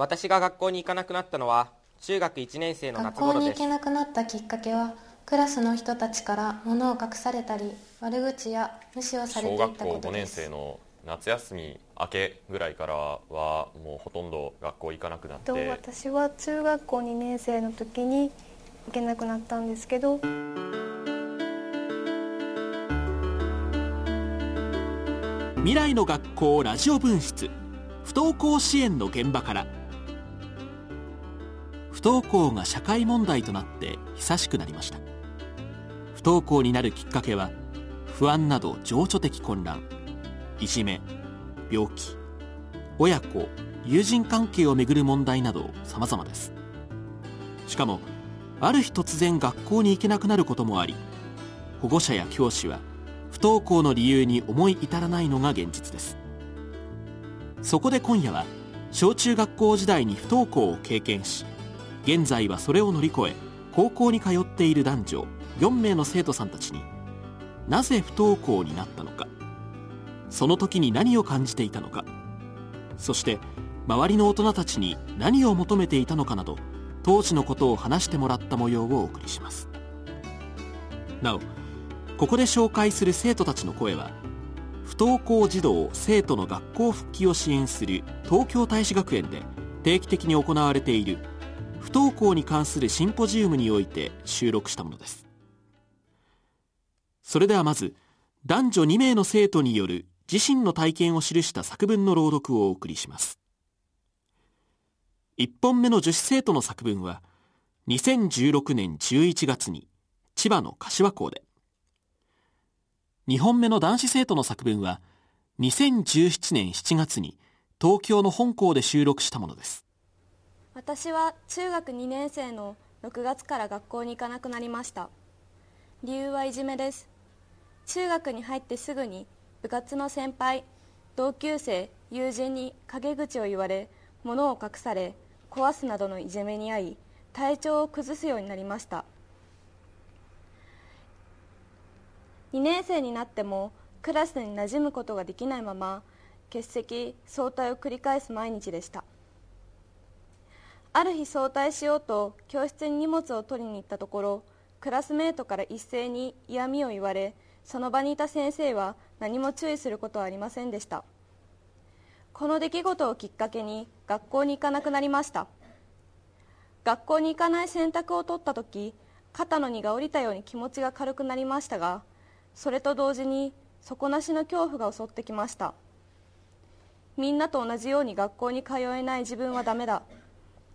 私が学校に行かなくなったのは中学1年生の夏頃です。学校に行けなくなったきっかけはクラスの人たちから物を隠されたり悪口や無視をされてい小学校ったこと5年です生の夏休み明けぐらいからはもうほとんど学校行かなくなっとて私は中学校2年生の時に行けなくなったんですけど。未来の学校ラジオ分室。不登校支援の現場から不登校が社会問題となって久しくなりました。不登校になるきっかけは不安など情緒的混乱。いじめ病気。親子友人関係をめぐる問題など様々です。しかもある日突然学校に行けなくなることもあり保護者や教師は不登校の理由に思い至らないのが現実です。そこで今夜は小中学校時代に不登校を経験し現在はそれを乗り越え高校に通っている男女4名の生徒さんたちになぜ不登校になったのかその時に何を感じていたのかそして周りの大人たちに何を求めていたのかなど当時のことを話してもらった模様をお送りします。なおここで紹介する生徒たちの声は不登校児童生徒の学校復帰を支援する東京大使学園で定期的に行われている不登校に関するシンポジウムにおいて収録したものです。それではまず男女2名の生徒による自身の体験を記した作文の朗読をお送りします。1本目の女子生徒の作文は2016年11月に千葉の柏校で。2本目の男子生徒の作文は2017年7月に東京の本校で収録したものです。私は中学2年生の6月から学校に行かなくなりました。理由はいじめです。中学に入ってすぐに部活の先輩同級生友人に陰口を言われ物を隠され壊すなどのいじめに遭い体調を崩すようになりました。2年生になってもクラスに馴染むことができないまま欠席早退を繰り返す毎日でした。ある日早退しようと教室に荷物を取りに行ったところクラスメートから一斉に嫌味を言われその場にいた先生は何も注意することはありませんでした。この出来事をきっかけに学校に行かなくなりました。学校に行かない選択を取った時肩の荷が下りたように気持ちが軽くなりましたがそれと同時に底なしの恐怖が襲ってきました。みんなと同じように学校に通えない自分はダメだ。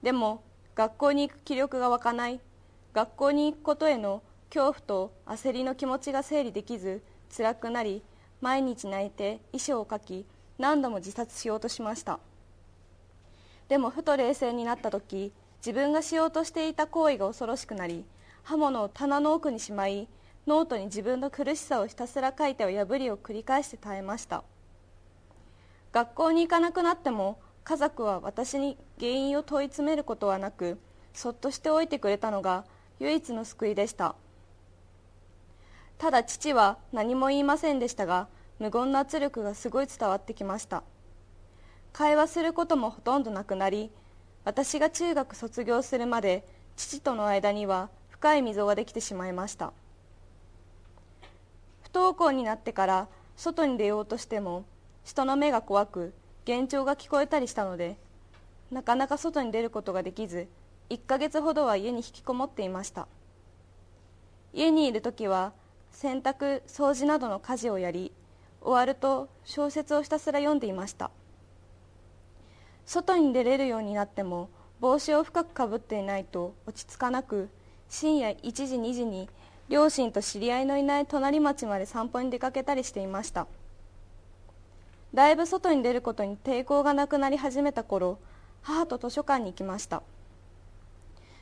でも学校に行く気力が湧かない。学校に行くことへの恐怖と焦りの気持ちが整理できず辛くなり毎日泣いて遺書を書き何度も自殺しようとしました。でもふと冷静になった時自分がしようとしていた行為が恐ろしくなり刃物を棚の奥にしまいノートに自分の苦しさをひたすら書いては破りを繰り返して耐えました。学校に行かなくなっても家族は私に原因を問い詰めることはなくそっとしておいてくれたのが唯一の救いでした。ただ父は何も言いませんでしたが無言の圧力がすごい伝わってきました。会話することもほとんどなくなり私が中学卒業するまで父との間には深い溝ができてしまいました。不登校になってから外に出ようとしても人の目が怖く幻聴が聞こえたりしたのでなかなか外に出ることができず1ヶ月ほどは家に引きこもっていました。家にいる時は洗濯掃除などの家事をやり終わると小説をひたすら読んでいました。外に出れるようになっても帽子を深くかぶっていないと落ち着かなく深夜1時2時に両親と知り合いのいない隣町まで散歩に出かけたりしていました。だいぶ外に出ることに抵抗がなくなり始めた頃母と図書館に行きました。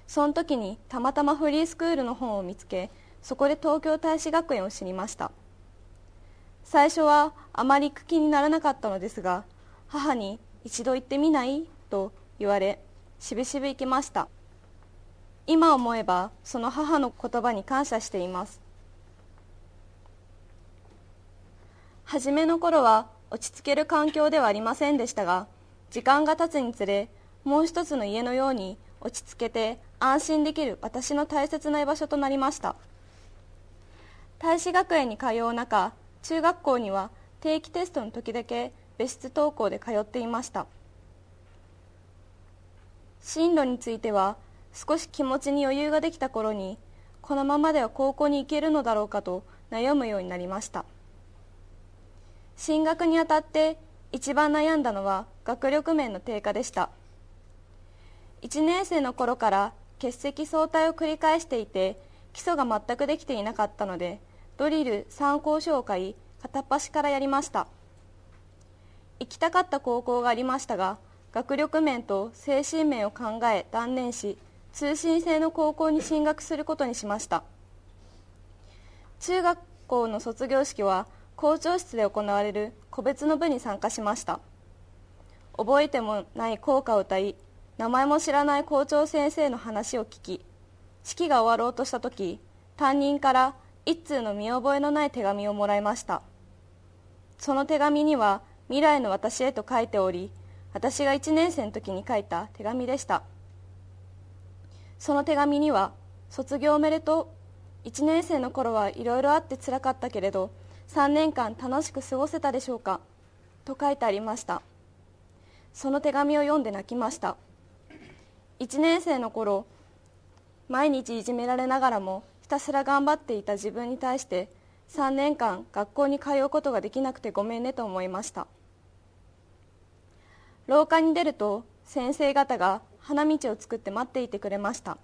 その時にたまたまフリースクールの本を見つけそこで東京大使学園を知りました。最初はあまり行く気にならなかったのですが母に一度行ってみない？と言われしぶしぶ行きました。今思えばその母の言葉に感謝しています。初めの頃は落ち着ける環境ではありませんでしたが時間が経つにつれもう一つの家のように落ち着けて安心できる私の大切な居場所となりました。大使学園に通う中中学校には定期テストの時だけ別室登校で通っていました。進路については少し気持ちに余裕ができた頃にこのままでは高校に行けるのだろうかと悩むようになりました。進学にあたって一番悩んだのは学力面の低下でした。1年生の頃から欠席早退を繰り返していて基礎が全くできていなかったのでドリル参考書を買い片っ端からやりました。行きたかった高校がありましたが学力面と精神面を考え断念し通信制の高校に進学することにしました。中学校の卒業式は校長室で行われる個別の部に参加しました。覚えてもない校歌を歌い名前も知らない校長先生の話を聞き式が終わろうとした時担任から一通の見覚えのない手紙をもらいました。その手紙には未来の私へと書いており私が1年生の時に書いた手紙でした。その手紙には「卒業おめでとう1年生の頃はいろいろあってつらかったけれど3年間楽しく過ごせたでしょうか」と書いてありました。その手紙を読んで泣きました。1年生の頃毎日いじめられながらもひたすら頑張っていた自分に対して3年間学校に通うことができなくてごめんねと思いました。廊下に出ると先生方が花道を作って待っていてくれました。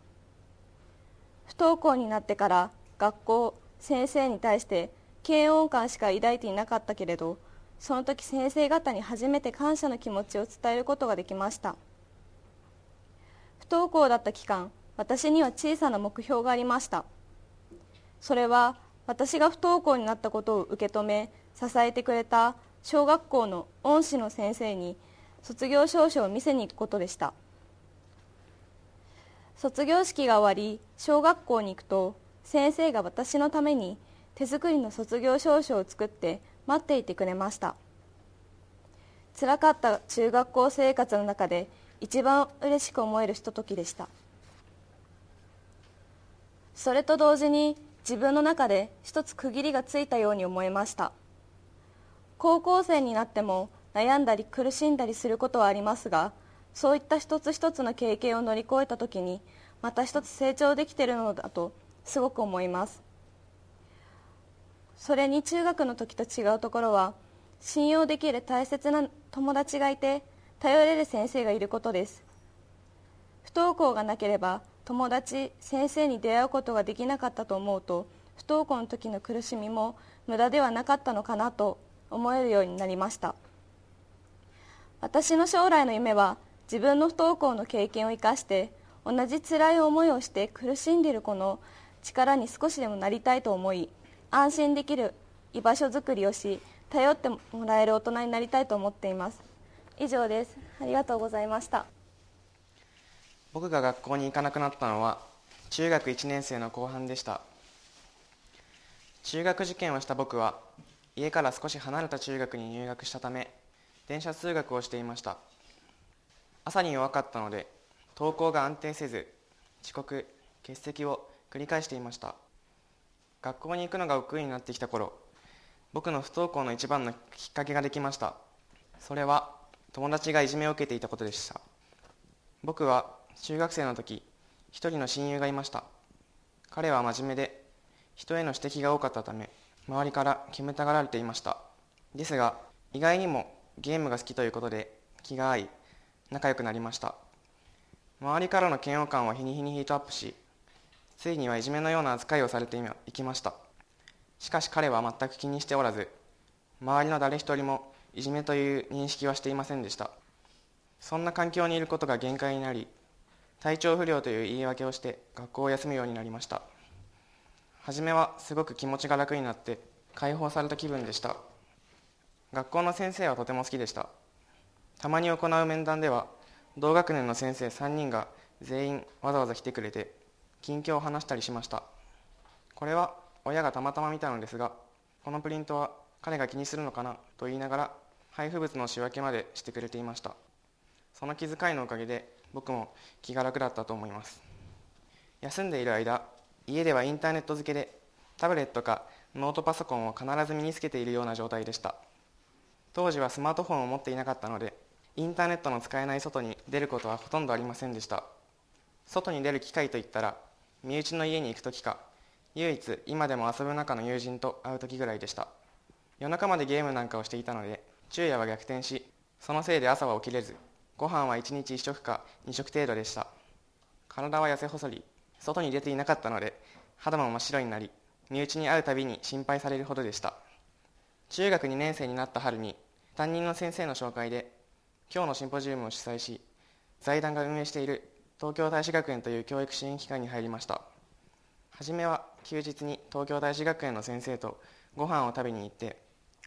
不登校になってから学校先生に対して嫌悪感しか抱いていなかったけれどその時先生方に初めて感謝の気持ちを伝えることができました。不登校だった期間私には小さな目標がありました。それは私が不登校になったことを受け止め支えてくれた小学校の恩師の先生に卒業証書を見せに行くことでした。卒業式が終わり小学校に行くと先生が私のために手作りの卒業証書を作って待っていてくれました。つらかった中学校生活の中で一番嬉しく思えるひとときでした。それと同時に自分の中で一つ区切りがついたように思いました。高校生になっても悩んだり苦しんだりすることはありますがそういった一つ一つの経験を乗り越えた時にまた一つ成長できているのだとすごく思います。それに中学の時と違うところは信用できる大切な友達がいて頼れる先生がいることです。不登校がなければ友達先生に出会うことができなかったと思うと不登校の時の苦しみも無駄ではなかったのかなと思えるようになりました。私の将来の夢は自分の不登校の経験を生かして同じ辛い思いをして苦しんでいる子の力に少しでもなりたいと思い安心できる居場所づくりをし頼ってもらえる大人になりたいと思っています。以上です。ありがとうございました。僕が学校に行かなくなったのは中学1年生の後半でした。中学受験をした僕は家から少し離れた中学に入学したため電車通学をしていました。朝に弱かったので登校が安定せず遅刻欠席を繰り返していました。学校に行くのが億劫になってきた頃僕の不登校の一番のきっかけができました。それは友達がいじめを受けていたことでした。僕は中学生の時一人の親友がいました。彼は真面目で人への指摘が多かったため周りから煙たがられていました。ですが意外にもゲームが好きということで気が合い仲良くなりました。周りからの嫌悪感は日に日にヒートアップしついにはいじめのような扱いをされていきました。しかし彼は全く気にしておらず周りの誰一人もいじめという認識はしていませんでした。そんな環境にいることが限界になり体調不良という言い訳をして学校を休むようになりました。初めはすごく気持ちが楽になって解放された気分でした。学校の先生はとても好きでした。たまに行う面談では同学年の先生3人が全員わざわざ来てくれて近況を話したりしました。これは親がたまたま見たのですがこのプリントは彼が気にするのかな？と言いながら配布物の仕分けまでしてくれていました。その気遣いのおかげで僕も気が楽だったと思います。休んでいる間家ではインターネット付けでタブレットかノートパソコンを必ず身につけているような状態でした。当時はスマートフォンを持っていなかったのでインターネットの使えない外に出ることはほとんどありませんでした。外に出る機会といったら身内の家に行く時か唯一今でも遊ぶ中の友人と会う時ぐらいでした。夜中までゲームなんかをしていたので昼夜は逆転しそのせいで朝は起きれずご飯は1日1食か2食程度でした。体は痩せ細り外に出ていなかったので肌も真っ白になり身内に会うたびに心配されるほどでした。中学2年生になった春に担任の先生の紹介で今日のシンポジウムを主催し財団が運営している東京大使学園という教育支援機関に入りました。初めは休日に東京大使学園の先生とご飯を食べに行って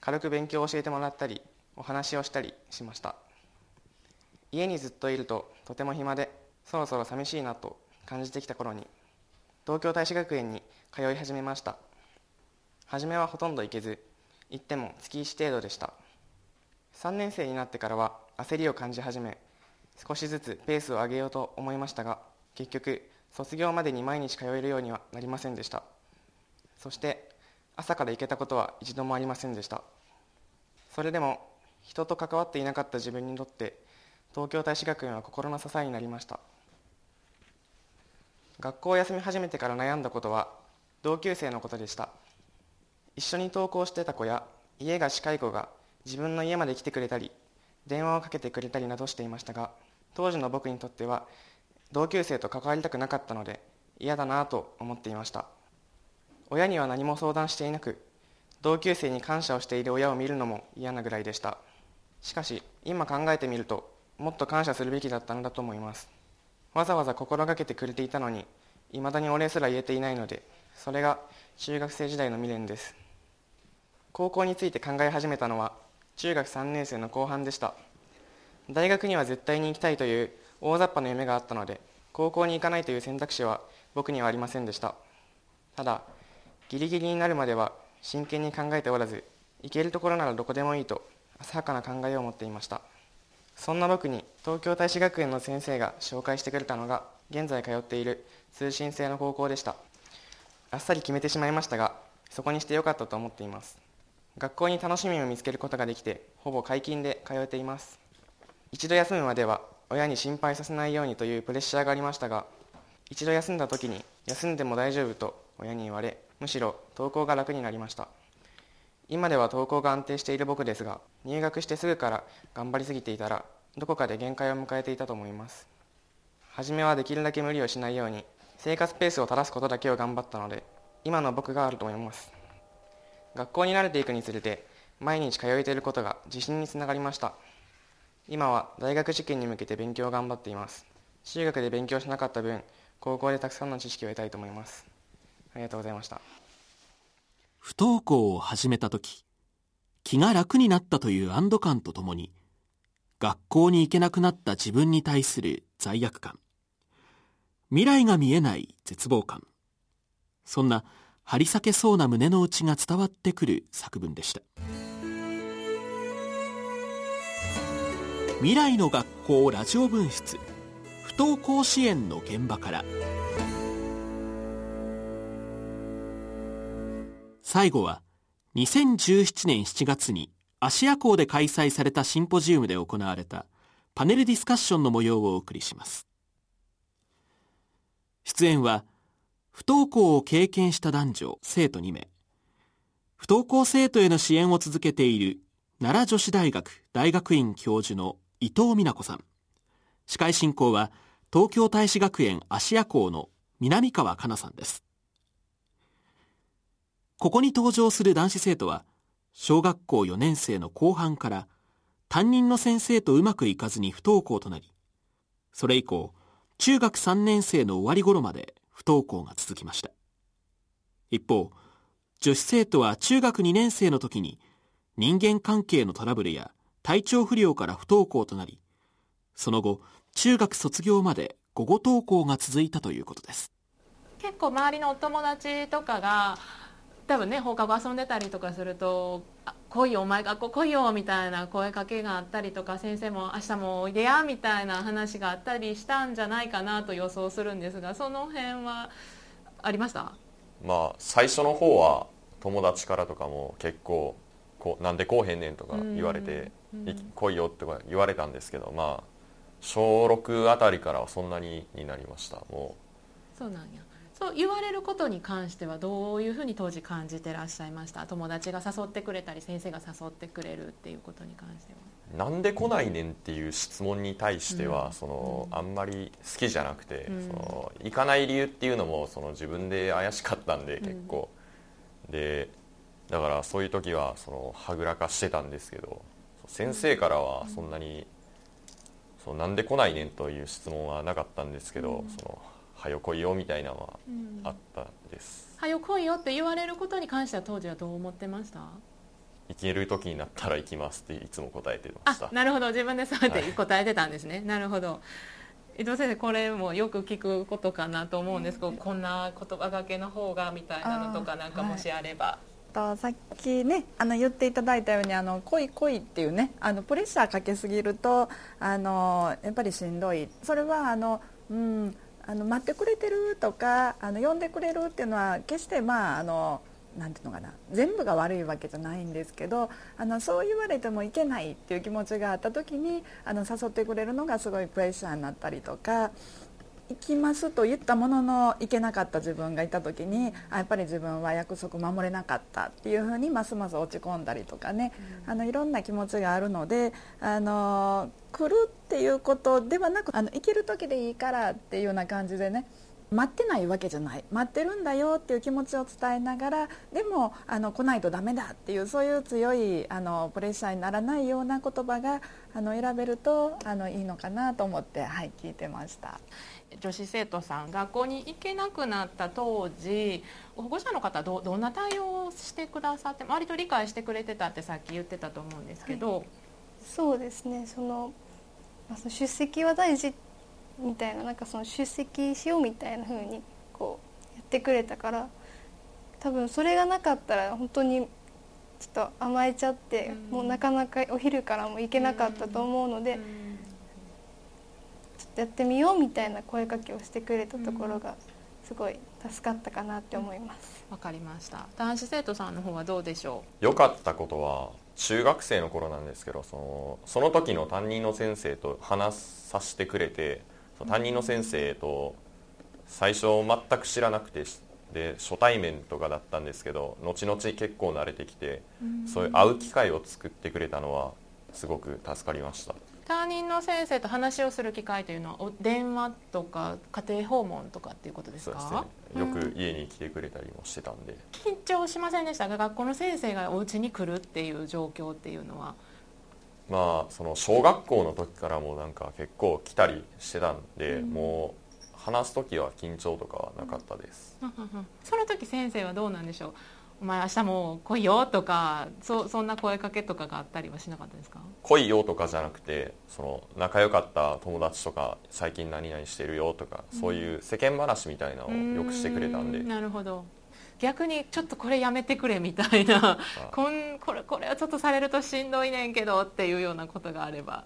軽く勉強を教えてもらったりお話をしたりしました。家にずっといるととても暇でそろそろ寂しいなと感じてきた頃に東京大使学園に通い始めました。初めはほとんど行けず行っても月1程度でした。3年生になってからは焦りを感じ始め少しずつペースを上げようと思いましたが結局卒業までに毎日通えるようにはなりませんでした。そして朝から行けたことは一度もありませんでした。それでも人と関わっていなかった自分にとって東京大使学園は心の支えになりました。学校を休み始めてから悩んだことは同級生のことでした。一緒に登校してた子や家が近い子が自分の家まで来てくれたり電話をかけてくれたりなどしていましたが当時の僕にとっては同級生と関わりたくなかったので嫌だなと思っていました。親には何も相談していなく同級生に感謝をしている親を見るのも嫌なぐらいでした。しかし今考えてみるともっと感謝するべきだったのだと思います。わざわざ心がけてくれていたのにいまだにお礼すら言えていないのでそれが中学生時代の未練です。高校について考え始めたのは中学3年生の後半でした。大学には絶対に行きたいという大雑把な夢があったので高校に行かないという選択肢は僕にはありませんでした。ただギリギリになるまでは真剣に考えておらず行けるところならどこでもいいと浅はかな考えを持っていました。そんな僕に東京大使学園の先生が紹介してくれたのが現在通っている通信制の高校でした。あっさり決めてしまいましたがそこにしてよかったと思っています。学校に楽しみを見つけることができてほぼ解禁で通えています。一度休むまでは親に心配させないようにというプレッシャーがありましたが一度休んだ時に休んでも大丈夫と親に言われむしろ登校が楽になりました。今では登校が安定している僕ですが入学してすぐから頑張りすぎていたらどこかで限界を迎えていたと思います。初めはできるだけ無理をしないように生活ペースを正すことだけを頑張ったので今の僕があると思います。学校に慣れていくにつれて毎日通えていることが自信につながりました。今は大学受験に向けて勉強を頑張っています。中学で勉強しなかった分高校でたくさんの知識を得たいと思います。ありがとうございました。不登校を始めた時気が楽になったという安堵感とともに学校に行けなくなった自分に対する罪悪感。未来が見えない絶望感。そんな張り裂けそうな胸の内が伝わってくる作文でした。未来の学校ラジオ分室。不登校支援の現場から。最後は2017年7月に芦屋港で開催されたシンポジウムで行われたパネルディスカッションの模様をお送りします。出演は不登校を経験した男女生徒2名。不登校生徒への支援を続けている奈良女子大学大学院教授の伊藤美奈子さん。司会進行は東京大使学園芦屋校の南川香奈さんです。ここに登場する男子生徒は小学校4年生の後半から担任の先生とうまくいかずに不登校となりそれ以降中学3年生の終わり頃まで不登校が続きました。一方女子生徒は中学2年生の時に人間関係のトラブルや体調不良から不登校となりその後中学卒業まで午後登校が続いたということです。結構周りのお友達とかが多分ね放課後遊んでたりとかすると「あ来いよお前学校来いよ」みたいな声かけがあったりとか先生も「明日もおいでや」みたいな話があったりしたんじゃないかなと予想するんですがその辺はありました？まあ最初の方は友達からとかも結構こうなんで来おへんねんとか言われて、い来いよとか言われたんですけどまあ小6あたりからはそんなにになりました。もそうなんや。そう言われることに関してはどういうふうに当時感じてらっしゃいました？友達が誘ってくれたり先生が誘ってくれるっていうことに関しては。うなんで来ないねんっていう質問に対しては、うん。そのあんまり好きじゃなくて、うん。その行かない理由っていうのもその自分で怪しかったんで結構、でだからそういう時はそのはぐらかしてたんですけど先生からはそんなに、そうなんで来ないねんという質問はなかったんですけど、そのはよ来いよみたいなのはあったです、はよ来いよって言われることに関しては当時はどう思ってました？行ける時になったら行きますっていつも答えてました。あなるほど。自分でそうやってはい答えてたんですね、なるほど。伊藤先生これもよく聞くことかなと思うんですけど、こんな言葉がけの方がみたいなのとかなんかもしあれば、とさっきねあの言っていただいたようにあの恋恋っていうねあのプレッシャーかけすぎるとあのやっぱりしんどい。それはあの、うん、あの待ってくれてるとかあの呼んでくれるっていうのは決してまああのなんていうのかな全部が悪いわけじゃないんですけどあのそう言われてもいけないっていう気持ちがあった時にあの誘ってくれるのがすごいプレッシャーになったりとか行きますと言ったものの行けなかった自分がいた時にあやっぱり自分は約束守れなかったっていうふうにますます落ち込んだりとかね、あのいろんな気持ちがあるのであの来るっていうことではなくあの行ける時でいいからっていうような感じでね待ってないわけじゃない。待ってるんだよっていう気持ちを伝えながらでもあの来ないとダメだっていうそういう強いあのプレッシャーにならないような言葉があの選べるとあのいいのかなと思って、はい、聞いてました。女子生徒さん学校に行けなくなった当時保護者の方どどんな対応をしてくださって割と理解してくれてたってさっき言ってたと思うんですけど、そうですね。そのまあその出席は大事みたいななんかその出席しようみたいな風にこうやってくれたから多分それがなかったら本当にちょっと甘えちゃって、もうなかなかお昼からも行けなかったと思うので、ちょっとやってみようみたいな声かけをしてくれたところがすごい助かったかなって思います。わかりました。男子生徒さんの方はどうでしょ良かったことは中学生の頃なんですけどそのその時の担任の先生と話させてくれて担任の先生と最初全く知らなくてで初対面とかだったんですけど後々結構慣れてきてそういう会う機会を作ってくれたのはすごく助かりました。う担任の先生と話をする機会というのはお電話とか家庭訪問とかっていうことですそうかですね。よく家に来てくれたりもしてたんで。緊張しませんでした？が学校の先生がお家に来るっていう状況っていうのは。まあその小学校の時からもなんか結構来たりしてたんで、もう話す時は緊張とかはなかったです、その時先生はどうなんでしょう？お前明日もう来いよとかそそんな声かけとかがあったりはしなかったですか？来いよとかじゃなくてその仲良かった友達とか最近何々してるよとか、そういう世間話みたいなのをよくしてくれたんで。なるほど。逆にちょっとこれやめてくれみたいな。こんこれこれはちょっとされるとしんどいねんけどっていうようなことがあれば。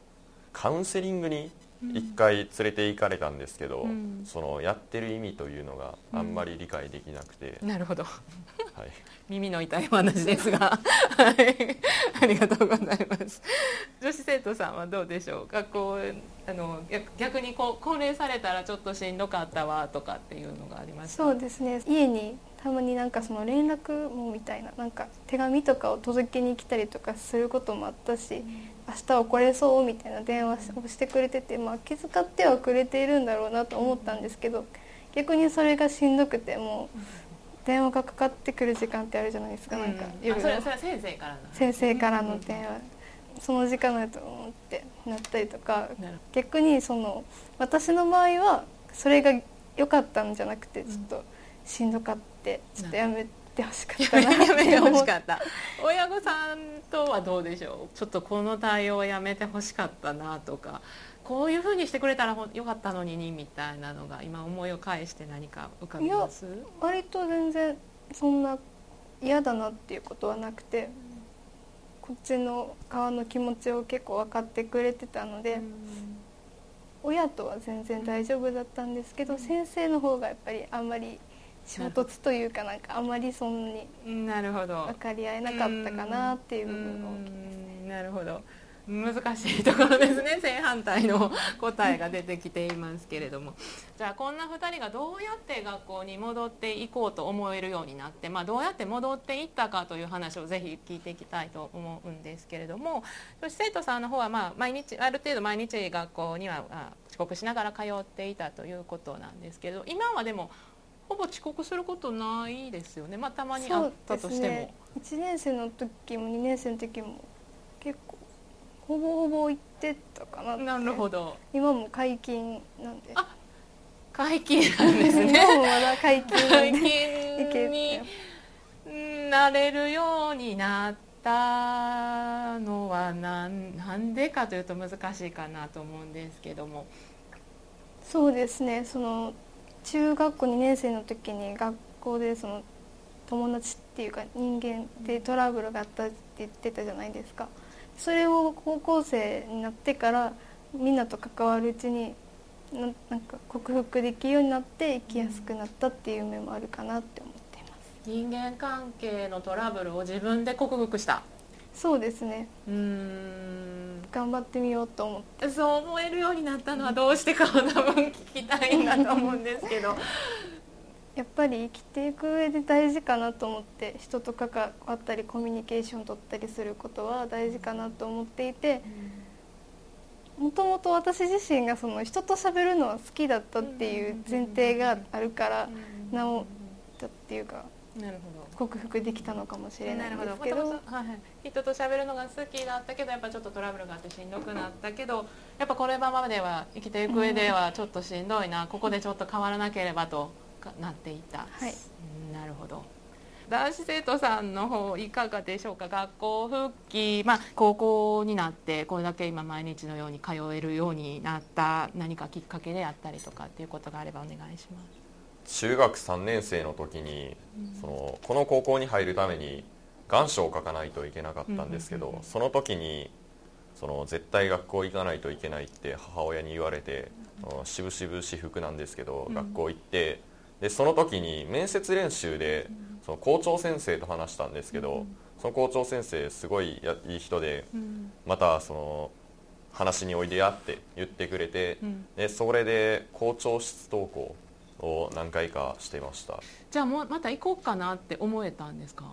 カウンセリングに一回連れて行かれたんですけど、うん。そのやってる意味というのがあんまり理解できなくて、なるほど。はい、耳の痛いお話ですが、はい、ありがとうございます。女子生徒さんはどうでしょう？学校あの逆逆にこう高齢されたらちょっとしんどかったわとかっていうのがありましたそうですね。家にたまになんかその連絡網みたいななんか手紙とかを届けに来たりとかすることもあったし、明日は来れそうみたいな電話をしてくれてて、まあ、気遣ってはくれているんだろうなと思ったんですけど逆にそれがしんどくてもう電話がかかってくる時間ってあるじゃないですか、なんかうん夜の。あそれは先生からの。先生からの電話、その時間だと思ってなったりとか逆にその私の場合はそれが良かったんじゃなくてちょっとしんどかってちょっとやめてほしかったな。やめてほしっかった。親御さんとはどうでしょう。ちょっとこの対応はやめてほしかったなとか。こういうふうにしてくれたらよかったのににみたいなのが今思いを返して何か浮かびます？割と全然そんな嫌だなっていうことはなくてこっちの側の気持ちを結構分かってくれてたので、親とは全然大丈夫だったんですけど、先生の方がやっぱりあんまり衝突というかなんかあんまりそんなになるほど。分かり合えなかったかなっていう部分が大きいですうんなるほど。難しいところですね。正反対の答えが出てきていますけれども。じゃあこんな2人がどうやって学校に戻っていこうと思えるようになって、まあ、どうやって戻っていったかという話をぜひ聞いていきたいと思うんですけれども。女子生徒さんの方はまあ毎日ある程度毎日学校にはあ遅刻しながら通っていたということなんですけれど今はでもほぼ遅刻することないですよね、まあ、たまにあったとしても。ね、1年生の時も2年生の時も結構ほぼほぼ行ってたかななるほど。今も解禁なんで。あ解禁なんですね。今もまだ解禁解で。禁になれるようになったのはなんなんでかというと難しいかなと思うんですけども。そうですね。その中学校2年生の時に学校でその友達っていうか人間でトラブルがあったって言ってたじゃないですか。それを高校生になってからみんなと関わるうちにななんか克服できるようになって生きやすくなったっていう面もあるかなって思っています。人間関係のトラブルを自分で克服した。そうですね。うーん。頑張ってみようと思って。そう思えるようになったのはどうしてかを多分聞きたいんだと思うんですけど。やっぱり生きていく上で大事かなと思って人と関わったりコミュニケーション取ったりすることは大事かなと思っていてもともと私自身がその人と喋るのは好きだったっていう前提があるから治ったっていうかなるほど。克服できたのかもしれないんですけなるほど。どはいはい。人と喋るのが好きだったけどやっぱちょっとトラブルがあってしんどくなったけどやっぱこれままでは生きていく上ではちょっとしんどいなここでちょっと変わらなければとかなっていった、はい。うんなるほど。男子生徒さんの方いかがでしょうか？学校復帰、まあ、高校になってこれだけ今毎日のように通えるようになった何かきっかけであったりとかっていうことがあればお願いします中学3年生の時にそのこの高校に入るために願書を書かないといけなかったんですけどその時にその絶対学校行かないといけないって母親に言われてしぶしぶ私服なんですけど学校行ってでその時に面接練習でその校長先生と話したんですけどその校長先生すごいやいい人でまたその話においでやって言ってくれてでそれで校長室登校を何回かしてました。じゃあもうまた行こうかなって思えたんですか？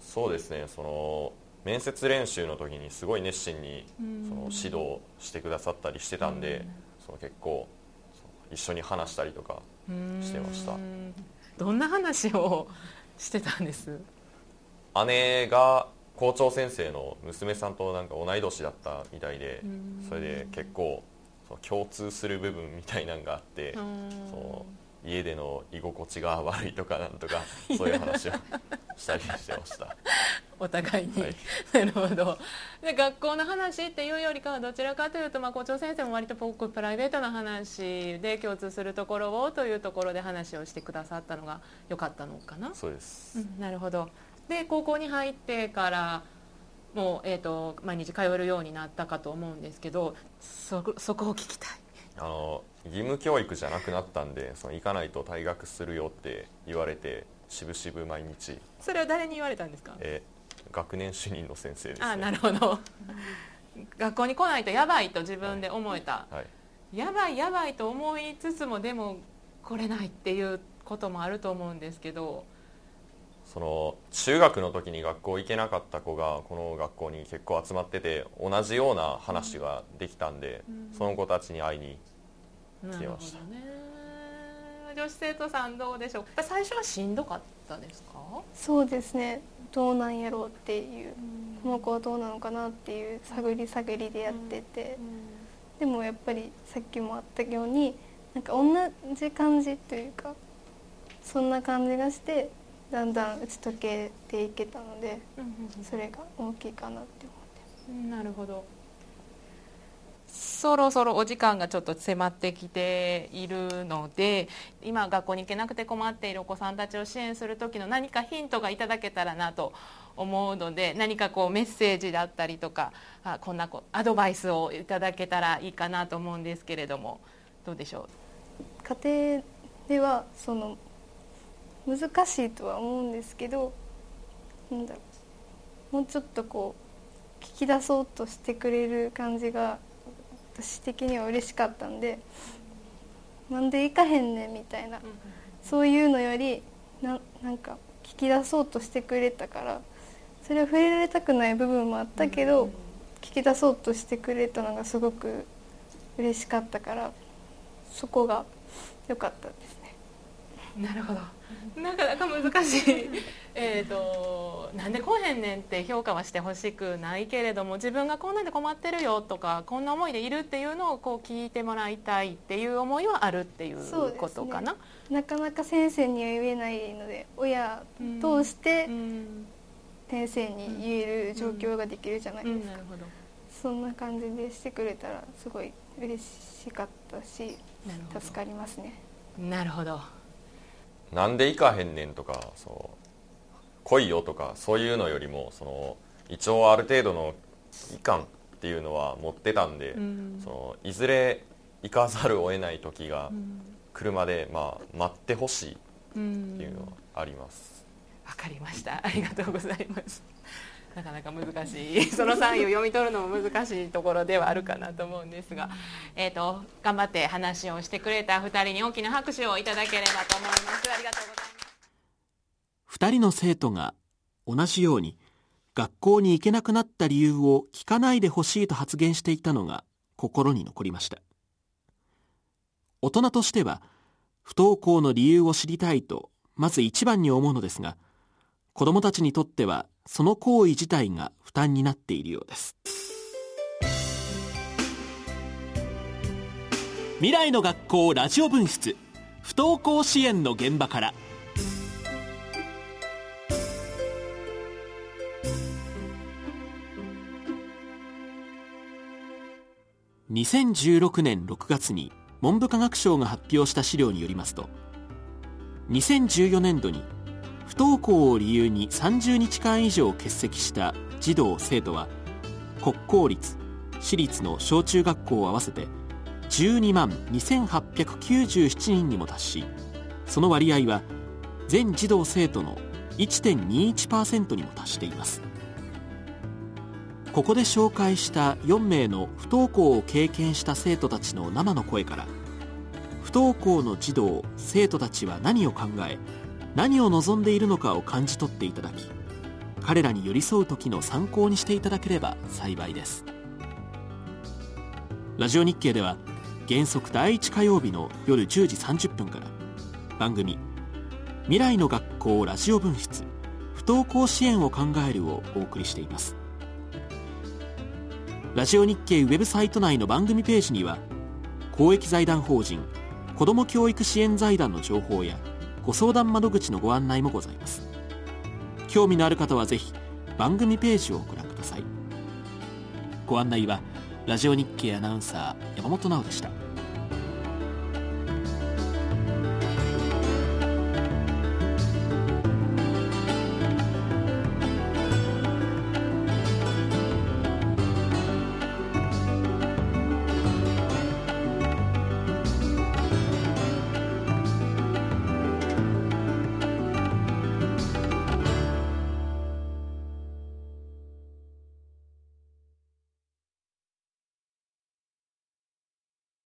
そうですね。その面接練習の時にすごい熱心にその指導してくださったりしてたんでその結構一緒に話したりとかしてました。うん。どんな話をしてたんです？姉が校長先生の娘さんとなんか同い年だったみたいでそれで結構共通する部分みたいなのがあってその家での居心地が悪いとかなんとか そういう話をしたりしてました。お互いに、はい。なるほど。で学校の話っていうよりかはどちらかというと、まあ、校長先生も割と僕プライベートな話で共通するところをというところで話をしてくださったのが良かったのかな、そうです。うん、なるほど。で高校に入ってからもう、えー、と毎日通えるようになったかと思うんですけどそそこを聞きたいあの義務教育じゃなくなったんでその行かないと退学するよって言われてしぶしぶ毎日、それは誰に言われたんですか？えー学年主任の先生です、ね、あなるほど。学校に来ないとやばいと自分で思えた、はい、やばいやばいと思いつつもでも来れないっていうこともあると思うんですけどその中学の時に学校行けなかった子がこの学校に結構集まってて同じような話ができたんで、その子たちに会いに来ました。ね。女子生徒さんどうでしょう？最初はしんどかったですか？そうですね。どうなんやろうっていう、この子はどうなのかなっていう探り探りでやってて、でもやっぱりさっきもあったようになんか同じ感じというかそんな感じがしてだんだん打ち解けていけたのでそれが大きいかなって思って。ます。なるほど。そろそろお時間がちょっと迫ってきているので今学校に行けなくて困っているお子さんたちを支援する時の何かヒントがいただけたらなと思うので何かこうメッセージだったりとかあこんなこアドバイスをいただけたらいいかなと思うんですけれどもどうでしょう？家庭ではその難しいとは思うんですけどなんだろう。もうちょっとこう聞き出そうとしてくれる感じが私的には嬉しかったんでなんで行かへんねんみたいな、そういうのよりななんか聞き出そうとしてくれたからそれは触れられたくない部分もあったけど、聞き出そうとしてくれたのがすごく嬉しかったからそこが良かったですね。なるほどなかなか難しい。えとなんで来へんねんって評価はしてほしくないけれども自分がこんなんで困ってるよとかこんな思いでいるっていうのをこう聞いてもらいたいっていう思いはあるっていうことかな、ね、なかなか先生には言えないので親通して先生に言える状況ができるじゃないですか、うん。うん、そんな感じでしてくれたらすごい嬉しかったし助かりますねなるほどなんで行かへんねんとかそう。来いよとかそういうのよりもその一応ある程度の期間っていうのは持ってたんで、うん、そのいずれ行かざるを得ない時が来るまで、まあ、待ってほしいっていうのはあります。わ、かりました。ありがとうございますなかなか難しい。そのサインを読み取るのも難しいところではあるかなと思うんですが、えーと、頑張って話をしてくれた2人に大きな拍手をいただければと思います。ありがとうございます。2人の生徒が同じように学校に行けなくなった理由を聞かないでほしいと発言していたのが心に残りました。大人としては不登校の理由を知りたいとまず一番に思うのですが子どもたちにとってはその行為自体が負担になっているようです。未来の学校ラジオ分室不登校支援の現場から。2016年6月に文部科学省が発表した資料によりますと2014年度に不登校を理由に30日間以上欠席した児童生徒は国公立私立の小中学校を合わせて12万2897人にも達しその割合は全児童生徒の1.21%にも達しています。ここで紹介した4名の不登校を経験した生徒たちの生の声から不登校の児童生徒たちは何を考え何を望んでいるのかを感じ取っていただき彼らに寄り添う時の参考にしていただければ幸いです。ラジオ日経では原則第1火曜日の夜10時30分から番組「未来の学校ラジオ分室不登校支援を考える」をお送りしています。ラジオ日経ウェブサイト内の番組ページには公益財団法人子ども教育支援財団の情報やご相談窓口のご案内もございます。興味のある方はぜひ番組ページをご覧ください。ご案内はラジオ日経アナウンサー山本直でした。